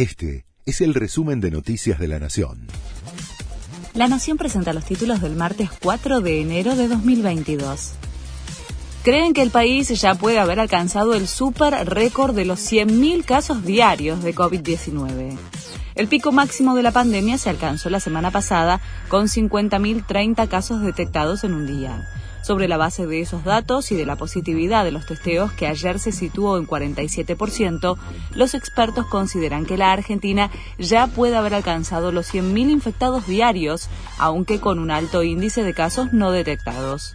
Este es el resumen de Noticias de la Nación. La Nación presenta los títulos del martes 4 de enero de 2022. Creen que el país ya puede haber alcanzado el super récord de los 100.000 casos diarios de COVID-19. El pico máximo de la pandemia se alcanzó la semana pasada con 50.030 casos detectados en un día. Sobre la base de esos datos y de la positividad de los testeos que ayer se situó en 47%, los expertos consideran que la Argentina ya puede haber alcanzado los 100.000 infectados diarios, aunque con un alto índice de casos no detectados.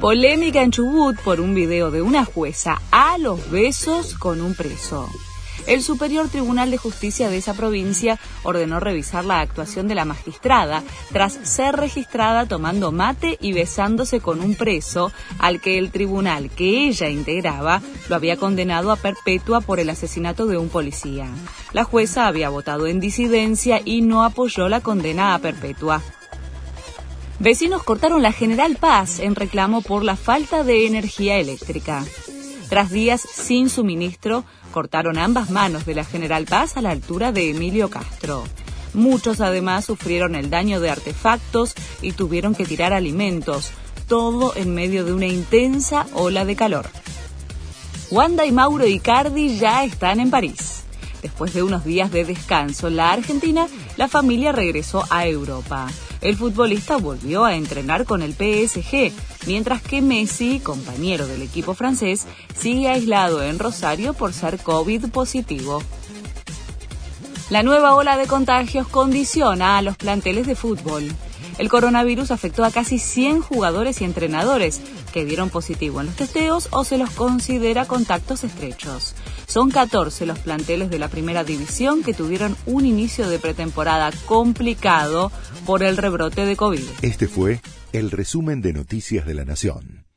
Polémica en Chubut por un video de una jueza a los besos con un preso. El Superior Tribunal de Justicia de esa provincia ordenó revisar la actuación de la magistrada tras ser registrada tomando mate y besándose con un preso al que el tribunal que ella integraba lo había condenado a perpetua por el asesinato de un policía. La jueza había votado en disidencia y no apoyó la condena a perpetua. Vecinos cortaron la General Paz en reclamo por la falta de energía eléctrica. Tras días sin suministro, cortaron ambas manos de la General Paz a la altura de Emilio Castro. Muchos además sufrieron el daño de artefactos y tuvieron que tirar alimentos, todo en medio de una intensa ola de calor. Wanda y Mauro Icardi ya están en París. Después de unos días de descanso en la Argentina, la familia regresó a Europa el futbolista volvió a entrenar con el PSG, mientras que Messi, compañero del equipo francés, sigue aislado en Rosario por ser COVID positivo. La nueva ola de contagios condiciona a los planteles de fútbol. El coronavirus afectó a casi 100 jugadores y entrenadores que dieron positivo en los testeos o se los considera contactos estrechos. Son 14 los planteles de la primera división que tuvieron un inicio de pretemporada complicado por el rebrote de COVID. Este fue el resumen de Noticias de la Nación.